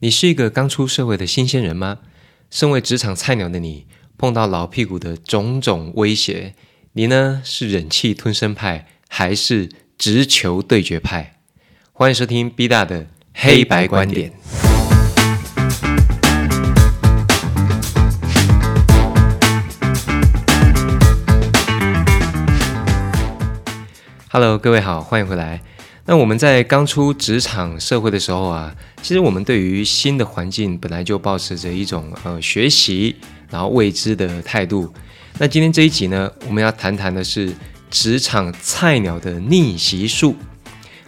你是一个刚出社会的新鲜人吗？身为职场菜鸟的你，碰到老屁股的种种威胁，你呢是忍气吞声派，还是直球对决派？欢迎收听 B 大的黑白观点。Hello，各位好，欢迎回来。那我们在刚出职场社会的时候啊，其实我们对于新的环境本来就保持着一种呃学习然后未知的态度。那今天这一集呢，我们要谈谈的是职场菜鸟的逆袭术。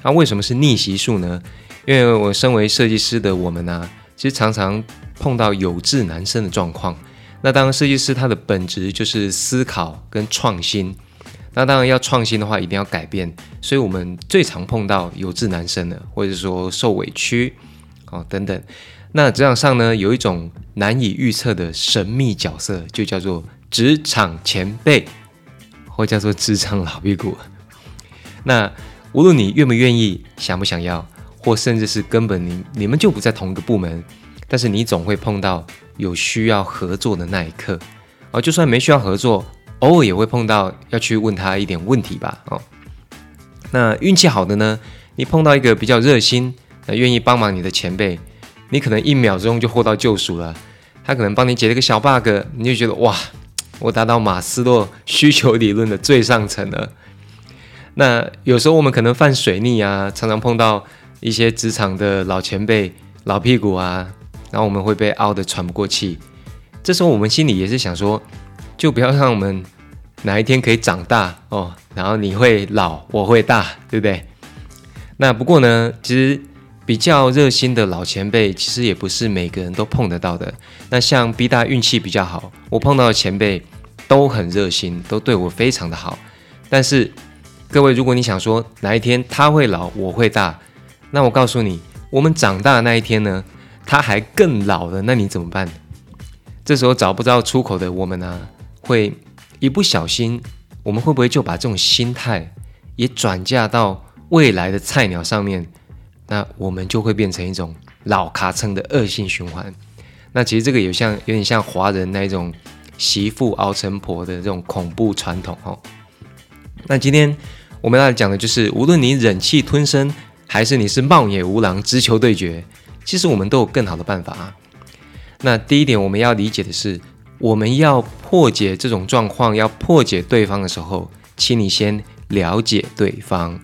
那为什么是逆袭术呢？因为我身为设计师的我们呢，其实常常碰到有志难伸的状况。那当，设计师他的本质就是思考跟创新。那当然要创新的话，一定要改变，所以我们最常碰到有志难伸的，或者说受委屈，哦等等。那职场上呢，有一种难以预测的神秘角色，就叫做职场前辈，或叫做职场老屁股。那无论你愿不愿意，想不想要，或甚至是根本你你们就不在同一个部门，但是你总会碰到有需要合作的那一刻，而就算没需要合作。偶尔也会碰到要去问他一点问题吧，哦，那运气好的呢，你碰到一个比较热心、愿意帮忙你的前辈，你可能一秒钟就获到救赎了。他可能帮你解了个小 bug，你就觉得哇，我达到马斯洛需求理论的最上层了。那有时候我们可能犯水逆啊，常常碰到一些职场的老前辈、老屁股啊，然后我们会被凹得喘不过气。这时候我们心里也是想说。就不要让我们哪一天可以长大哦，然后你会老，我会大，对不对？那不过呢，其实比较热心的老前辈，其实也不是每个人都碰得到的。那像 B 大运气比较好，我碰到的前辈都很热心，都对我非常的好。但是各位，如果你想说哪一天他会老，我会大，那我告诉你，我们长大的那一天呢，他还更老了，那你怎么办？这时候找不到出口的我们呢？会一不小心，我们会不会就把这种心态也转嫁到未来的菜鸟上面？那我们就会变成一种老卡称的恶性循环。那其实这个有像有点像华人那一种媳妇熬成婆的这种恐怖传统哦。那今天我们要讲的就是，无论你忍气吞声，还是你是冒野无狼直球对决，其实我们都有更好的办法啊。那第一点，我们要理解的是。我们要破解这种状况，要破解对方的时候，请你先了解对方。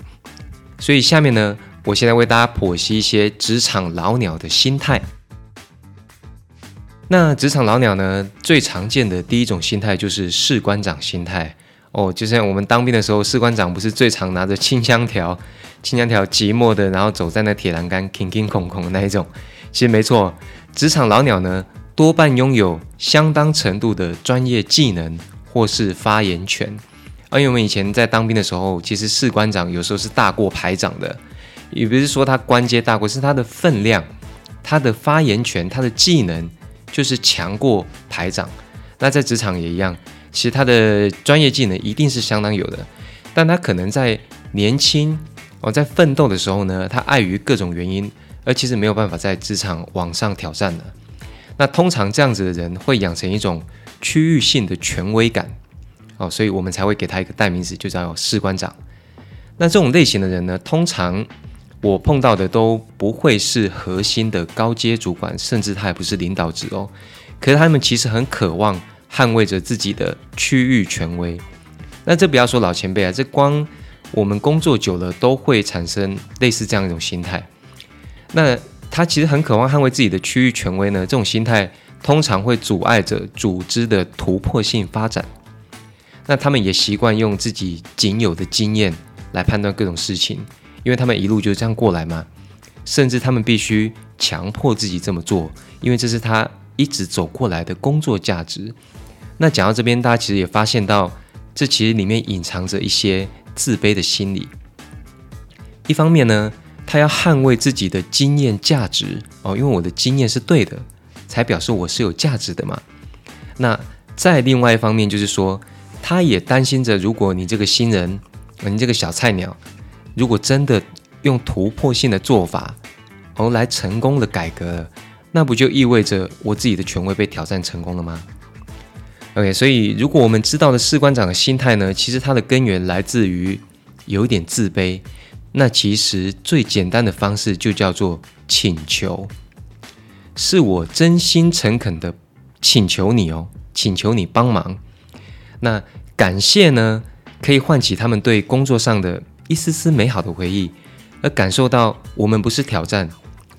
所以下面呢，我现在为大家剖析一些职场老鸟的心态。那职场老鸟呢，最常见的第一种心态就是士官长心态哦，就像我们当兵的时候，士官长不是最常拿着清香条、清香条寂寞的，然后走在那铁栏杆，空空空空的那一种。其实没错，职场老鸟呢。多半拥有相当程度的专业技能或是发言权，而我们以前在当兵的时候，其实士官长有时候是大过排长的，也不是说他官阶大过，是他的分量、他的发言权、他的技能就是强过排长。那在职场也一样，其实他的专业技能一定是相当有的，但他可能在年轻哦，在奋斗的时候呢，他碍于各种原因，而其实没有办法在职场往上挑战的。那通常这样子的人会养成一种区域性的权威感，哦，所以我们才会给他一个代名词，就叫士官长。那这种类型的人呢，通常我碰到的都不会是核心的高阶主管，甚至他也不是领导职哦。可是他们其实很渴望捍卫着自己的区域权威。那这不要说老前辈啊，这光我们工作久了都会产生类似这样一种心态。那。他其实很渴望捍卫自己的区域权威呢，这种心态通常会阻碍着组织的突破性发展。那他们也习惯用自己仅有的经验来判断各种事情，因为他们一路就这样过来嘛。甚至他们必须强迫自己这么做，因为这是他一直走过来的工作价值。那讲到这边，大家其实也发现到，这其实里面隐藏着一些自卑的心理。一方面呢。他要捍卫自己的经验价值哦，因为我的经验是对的，才表示我是有价值的嘛。那在另外一方面，就是说，他也担心着，如果你这个新人，你这个小菜鸟，如果真的用突破性的做法，哦来成功的改革，那不就意味着我自己的权威被挑战成功了吗？OK，所以如果我们知道的士官长的心态呢，其实他的根源来自于有一点自卑。那其实最简单的方式就叫做请求，是我真心诚恳的请求你哦，请求你帮忙。那感谢呢，可以唤起他们对工作上的一丝丝美好的回忆，而感受到我们不是挑战，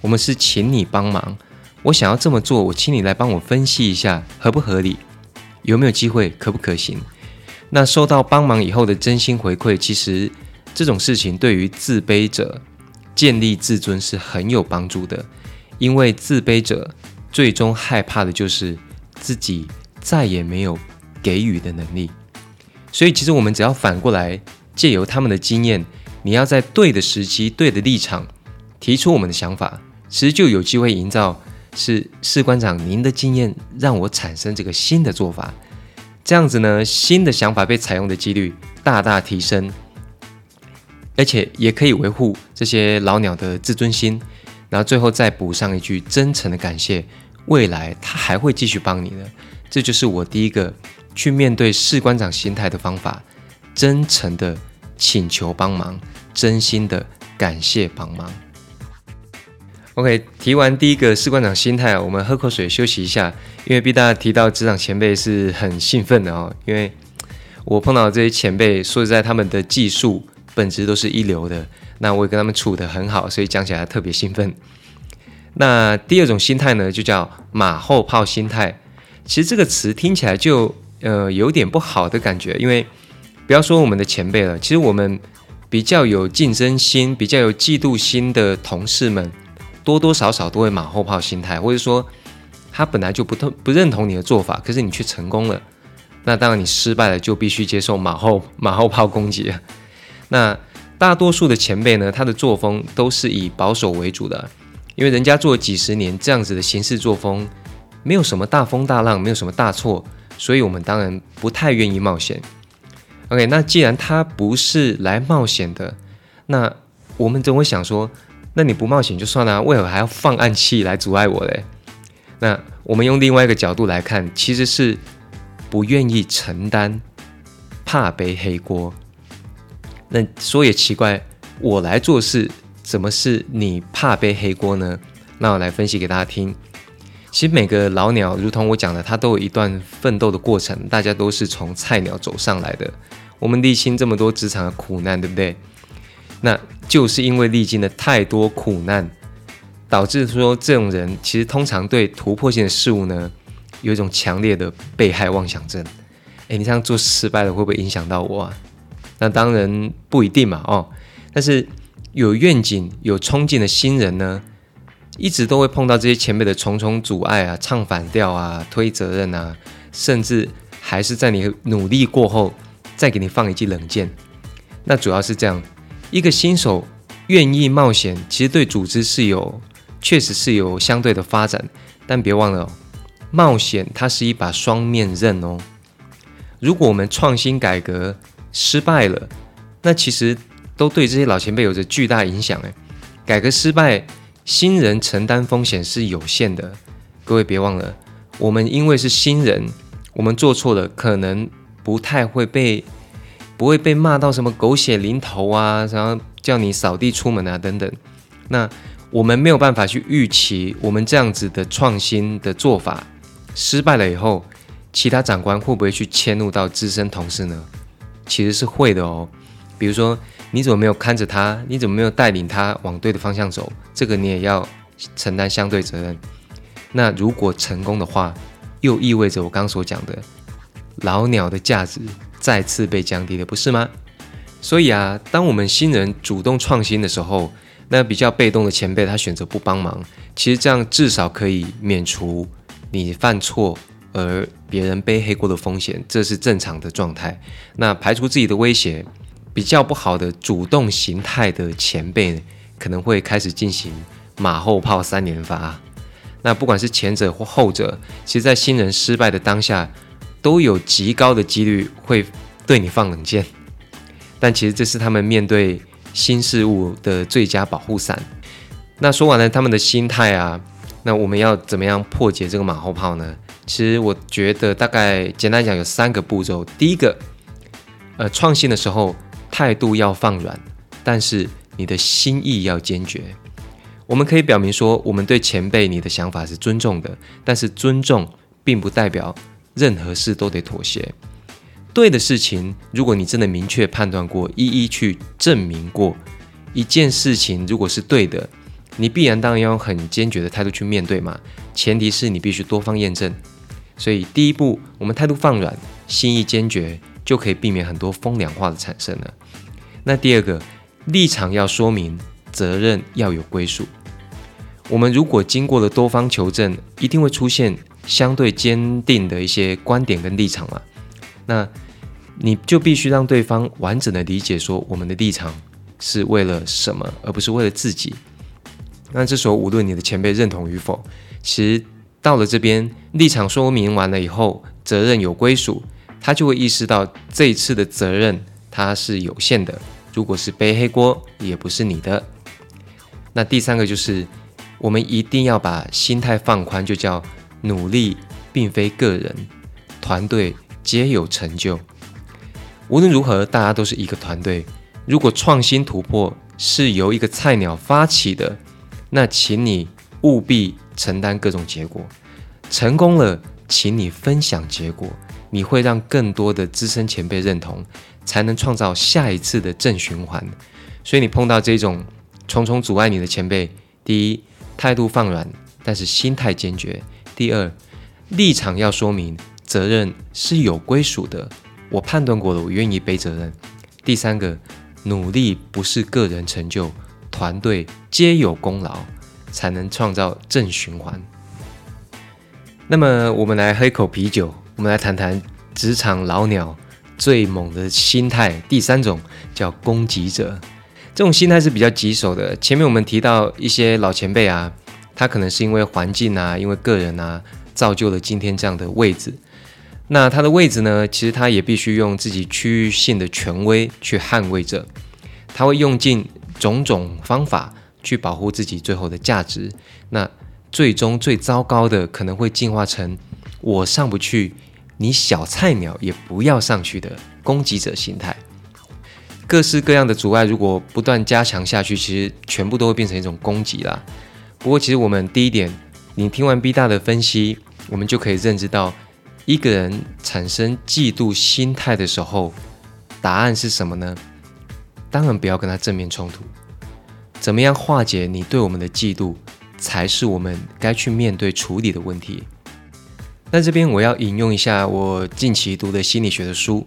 我们是请你帮忙。我想要这么做，我请你来帮我分析一下合不合理，有没有机会，可不可行？那收到帮忙以后的真心回馈，其实。这种事情对于自卑者建立自尊是很有帮助的，因为自卑者最终害怕的就是自己再也没有给予的能力。所以，其实我们只要反过来借由他们的经验，你要在对的时机、对的立场提出我们的想法，其实就有机会营造是士官长您的经验让我产生这个新的做法，这样子呢，新的想法被采用的几率大大提升。而且也可以维护这些老鸟的自尊心，然后最后再补上一句真诚的感谢，未来他还会继续帮你的。这就是我第一个去面对士官长心态的方法：真诚的请求帮忙，真心的感谢帮忙。OK，提完第一个士官长心态，我们喝口水休息一下，因为毕大提到职场前辈是很兴奋的哦，因为我碰到这些前辈，说实在，他们的技术。本质都是一流的，那我也跟他们处得很好，所以讲起来特别兴奋。那第二种心态呢，就叫马后炮心态。其实这个词听起来就呃有点不好的感觉，因为不要说我们的前辈了，其实我们比较有竞争心、比较有嫉妒心的同事们，多多少少都会马后炮心态，或者说他本来就不同不认同你的做法，可是你却成功了，那当然你失败了就必须接受马后马后炮攻击。那大多数的前辈呢，他的作风都是以保守为主的，因为人家做几十年这样子的行事作风，没有什么大风大浪，没有什么大错，所以我们当然不太愿意冒险。OK，那既然他不是来冒险的，那我们总会想说，那你不冒险就算了，为何还要放暗器来阻碍我嘞？那我们用另外一个角度来看，其实是不愿意承担，怕背黑锅。那说也奇怪，我来做事，怎么是你怕背黑锅呢？那我来分析给大家听。其实每个老鸟，如同我讲的，他都有一段奋斗的过程，大家都是从菜鸟走上来的。我们历经这么多职场的苦难，对不对？那就是因为历经了太多苦难，导致说这种人其实通常对突破性的事物呢，有一种强烈的被害妄想症。诶，你这样做失败了，会不会影响到我啊？那当然不一定嘛，哦，但是有愿景、有冲劲的新人呢，一直都会碰到这些前辈的重重阻碍啊，唱反调啊，推责任啊，甚至还是在你努力过后再给你放一记冷箭。那主要是这样，一个新手愿意冒险，其实对组织是有，确实是有相对的发展。但别忘了，冒险它是一把双面刃哦。如果我们创新改革，失败了，那其实都对这些老前辈有着巨大影响。诶，改革失败，新人承担风险是有限的。各位别忘了，我们因为是新人，我们做错了，可能不太会被不会被骂到什么狗血淋头啊，然后叫你扫地出门啊等等。那我们没有办法去预期，我们这样子的创新的做法失败了以后，其他长官会不会去迁怒到资深同事呢？其实是会的哦，比如说你怎么没有看着他，你怎么没有带领他往对的方向走，这个你也要承担相对责任。那如果成功的话，又意味着我刚刚所讲的老鸟的价值再次被降低了，不是吗？所以啊，当我们新人主动创新的时候，那比较被动的前辈他选择不帮忙，其实这样至少可以免除你犯错。而别人背黑锅的风险，这是正常的状态。那排除自己的威胁，比较不好的主动形态的前辈，可能会开始进行马后炮三连发。那不管是前者或后者，其实，在新人失败的当下，都有极高的几率会对你放冷箭。但其实这是他们面对新事物的最佳保护伞。那说完了他们的心态啊。那我们要怎么样破解这个马后炮呢？其实我觉得大概简单讲有三个步骤。第一个，呃，创新的时候态度要放软，但是你的心意要坚决。我们可以表明说，我们对前辈你的想法是尊重的，但是尊重并不代表任何事都得妥协。对的事情，如果你真的明确判断过，一一去证明过一件事情，如果是对的，你必然当然要用很坚决的态度去面对嘛。前提是你必须多方验证。所以第一步，我们态度放软，心意坚决，就可以避免很多风凉话的产生了。那第二个，立场要说明，责任要有归属。我们如果经过了多方求证，一定会出现相对坚定的一些观点跟立场嘛？那你就必须让对方完整的理解，说我们的立场是为了什么，而不是为了自己。那这时候，无论你的前辈认同与否，其实到了这边立场说明完了以后，责任有归属，他就会意识到这一次的责任他是有限的。如果是背黑锅，也不是你的。那第三个就是。我们一定要把心态放宽，就叫努力并非个人，团队皆有成就。无论如何，大家都是一个团队。如果创新突破是由一个菜鸟发起的，那请你务必承担各种结果。成功了，请你分享结果，你会让更多的资深前辈认同，才能创造下一次的正循环。所以，你碰到这种重重阻碍你的前辈，第一。态度放软，但是心态坚决。第二，立场要说明，责任是有归属的。我判断过了，我愿意背责任。第三个，努力不是个人成就，团队皆有功劳，才能创造正循环。那么，我们来喝一口啤酒，我们来谈谈职场老鸟最猛的心态。第三种叫攻击者。这种心态是比较棘手的。前面我们提到一些老前辈啊，他可能是因为环境啊，因为个人啊，造就了今天这样的位置。那他的位置呢，其实他也必须用自己区域性的权威去捍卫着。他会用尽种种方法去保护自己最后的价值。那最终最糟糕的，可能会进化成我上不去，你小菜鸟也不要上去的攻击者心态。各式各样的阻碍，如果不断加强下去，其实全部都会变成一种攻击啦。不过，其实我们第一点，你听完 B 大的分析，我们就可以认知到，一个人产生嫉妒心态的时候，答案是什么呢？当然不要跟他正面冲突。怎么样化解你对我们的嫉妒，才是我们该去面对处理的问题。那这边我要引用一下我近期读的心理学的书。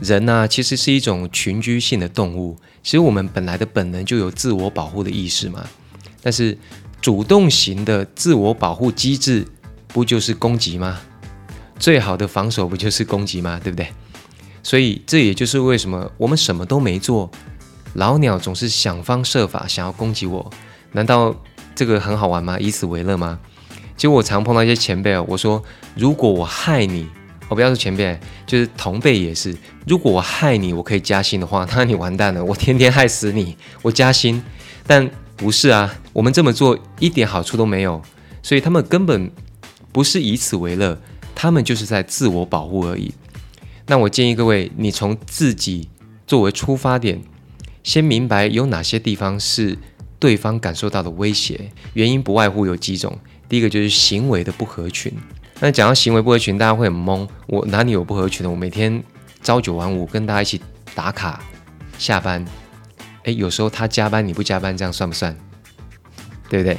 人呢，其实是一种群居性的动物。其实我们本来的本能就有自我保护的意识嘛。但是主动型的自我保护机制，不就是攻击吗？最好的防守不就是攻击吗？对不对？所以这也就是为什么我们什么都没做，老鸟总是想方设法想要攻击我。难道这个很好玩吗？以此为乐吗？其实我常碰到一些前辈哦，我说如果我害你。我不要说前辈，就是同辈也是。如果我害你，我可以加薪的话，那你完蛋了。我天天害死你，我加薪。但不是啊，我们这么做一点好处都没有，所以他们根本不是以此为乐，他们就是在自我保护而已。那我建议各位，你从自己作为出发点，先明白有哪些地方是对方感受到的威胁，原因不外乎有几种。第一个就是行为的不合群。那讲到行为不合群，大家会很懵。我哪里有不合群的？我每天朝九晚五，跟大家一起打卡下班。诶，有时候他加班你不加班，这样算不算？对不对？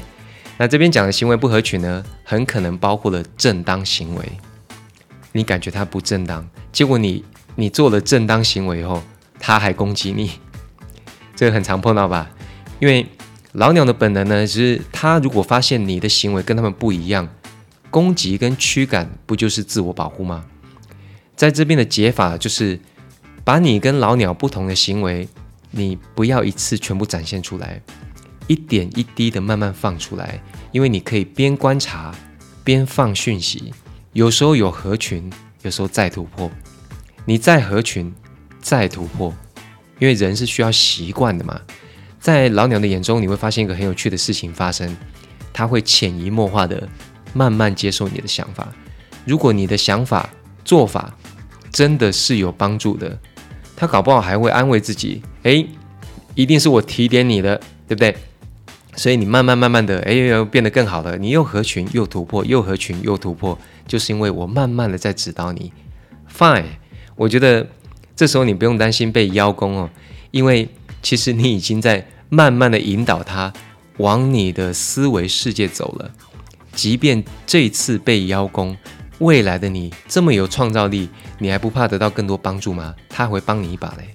那这边讲的行为不合群呢，很可能包括了正当行为。你感觉他不正当，结果你你做了正当行为以后，他还攻击你，这个很常碰到吧？因为老鸟的本能呢，是它如果发现你的行为跟他们不一样。攻击跟驱赶不就是自我保护吗？在这边的解法就是，把你跟老鸟不同的行为，你不要一次全部展现出来，一点一滴的慢慢放出来，因为你可以边观察边放讯息，有时候有合群，有时候再突破，你再合群再突破，因为人是需要习惯的嘛。在老鸟的眼中，你会发现一个很有趣的事情发生。他会潜移默化的慢慢接受你的想法。如果你的想法做法真的是有帮助的，他搞不好还会安慰自己：诶，一定是我提点你的，对不对？所以你慢慢慢慢的，哎，又变得更好了。你又合群又突破，又合群又突破，就是因为我慢慢的在指导你。Fine，我觉得这时候你不用担心被邀功哦，因为其实你已经在慢慢的引导他往你的思维世界走了。即便这次被邀功，未来的你这么有创造力，你还不怕得到更多帮助吗？他会帮你一把嘞。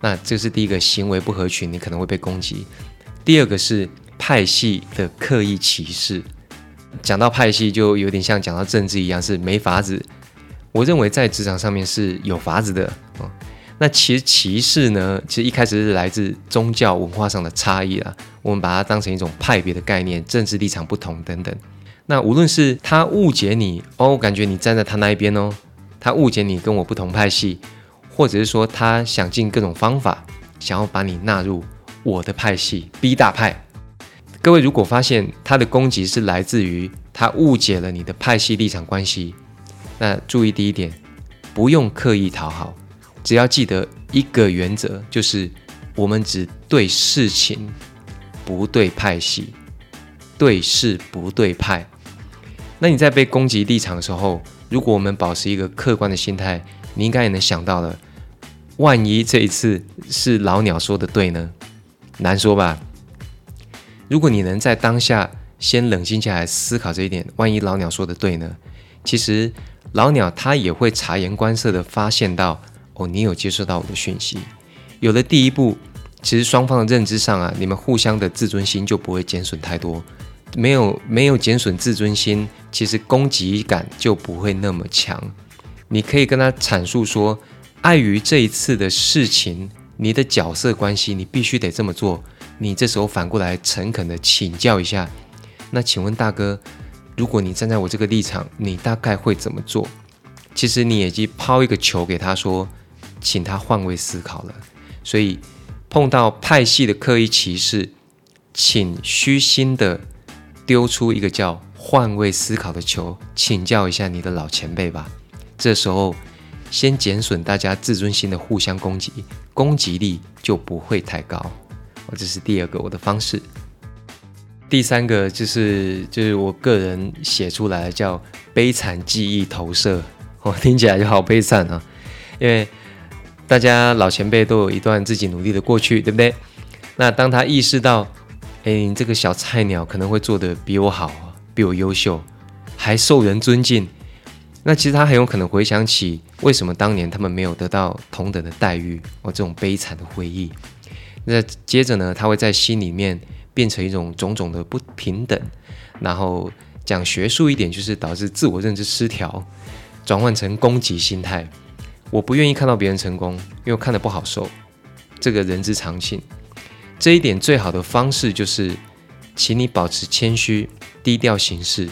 那这是第一个行为不合群，你可能会被攻击。第二个是派系的刻意歧视。讲到派系，就有点像讲到政治一样，是没法子。我认为在职场上面是有法子的哦。那其实歧视呢，其实一开始是来自宗教文化上的差异啦。我们把它当成一种派别的概念，政治立场不同等等。那无论是他误解你哦，感觉你站在他那一边哦，他误解你跟我不同派系，或者是说他想尽各种方法想要把你纳入。我的派系 B 大派，各位如果发现他的攻击是来自于他误解了你的派系立场关系，那注意第一点，不用刻意讨好，只要记得一个原则，就是我们只对事情，不对派系，对事不对派。那你在被攻击立场的时候，如果我们保持一个客观的心态，你应该也能想到了，万一这一次是老鸟说的对呢？难说吧。如果你能在当下先冷静下来思考这一点，万一老鸟说的对呢？其实老鸟他也会察言观色的发现到，哦，你有接受到我的讯息。有了第一步，其实双方的认知上啊，你们互相的自尊心就不会减损太多。没有没有减损自尊心，其实攻击感就不会那么强。你可以跟他阐述说，碍于这一次的事情。你的角色关系，你必须得这么做。你这时候反过来诚恳的请教一下，那请问大哥，如果你站在我这个立场，你大概会怎么做？其实你已经抛一个球给他说，请他换位思考了。所以碰到派系的刻意歧视，请虚心的丢出一个叫换位思考的球，请教一下你的老前辈吧。这时候。先减损大家自尊心的互相攻击，攻击力就不会太高。这是第二个我的方式。第三个就是就是我个人写出来叫悲惨记忆投射。哦，听起来就好悲惨啊！因为大家老前辈都有一段自己努力的过去，对不对？那当他意识到，哎，这个小菜鸟可能会做的比我好，比我优秀，还受人尊敬。那其实他很有可能回想起为什么当年他们没有得到同等的待遇，或这种悲惨的回忆。那接着呢，他会在心里面变成一种种种的不平等，然后讲学术一点，就是导致自我认知失调，转换成攻击心态。我不愿意看到别人成功，因为我看得不好受。这个人之常情。这一点最好的方式就是，请你保持谦虚，低调行事。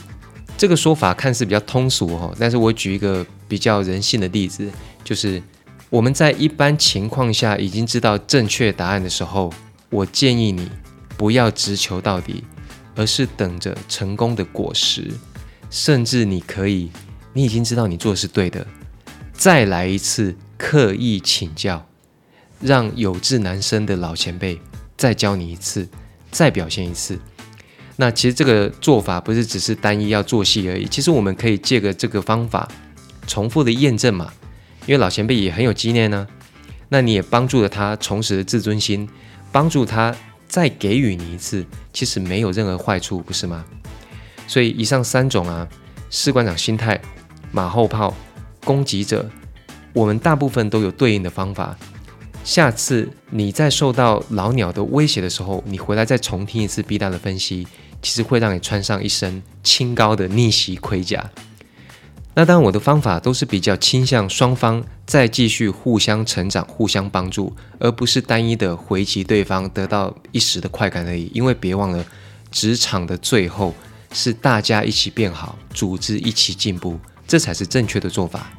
这个说法看似比较通俗哦，但是我举一个比较人性的例子，就是我们在一般情况下已经知道正确答案的时候，我建议你不要直求到底，而是等着成功的果实，甚至你可以，你已经知道你做的是对的，再来一次刻意请教，让有志难伸的老前辈再教你一次，再表现一次。那其实这个做法不是只是单一要做戏而已，其实我们可以借个这个方法，重复的验证嘛。因为老前辈也很有经验呢，那你也帮助了他重拾自尊心，帮助他再给予你一次，其实没有任何坏处，不是吗？所以以上三种啊，士官长心态、马后炮、攻击者，我们大部分都有对应的方法。下次你在受到老鸟的威胁的时候，你回来再重听一次 B 大的分析，其实会让你穿上一身清高的逆袭盔甲。那当然，我的方法都是比较倾向双方再继续互相成长、互相帮助，而不是单一的回击对方得到一时的快感而已。因为别忘了，职场的最后是大家一起变好，组织一起进步，这才是正确的做法。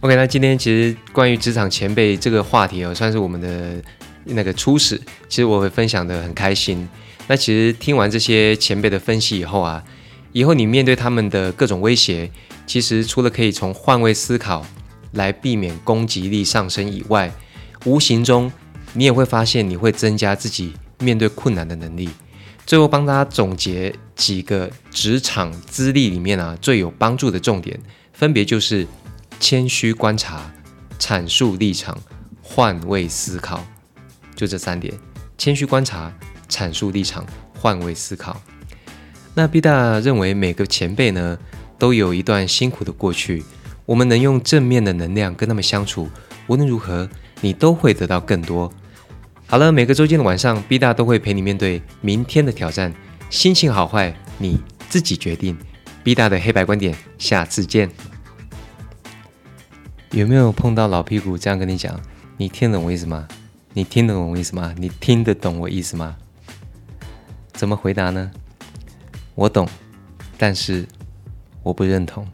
OK，那今天其实关于职场前辈这个话题哦，算是我们的那个初始。其实我会分享的很开心。那其实听完这些前辈的分析以后啊，以后你面对他们的各种威胁，其实除了可以从换位思考来避免攻击力上升以外，无形中你也会发现你会增加自己面对困难的能力。最后帮大家总结几个职场资历里面啊最有帮助的重点，分别就是谦虚观察、阐述立场、换位思考，就这三点：谦虚观察。阐述立场，换位思考。那 B 大认为每个前辈呢都有一段辛苦的过去，我们能用正面的能量跟他们相处，无论如何你都会得到更多。好了，每个周间的晚上，B 大都会陪你面对明天的挑战，心情好坏你自己决定。B 大的黑白观点，下次见。有没有碰到老屁股这样跟你讲？你听懂我意思吗？你听得懂我意思吗？你听得懂我意思吗？怎么回答呢？我懂，但是我不认同。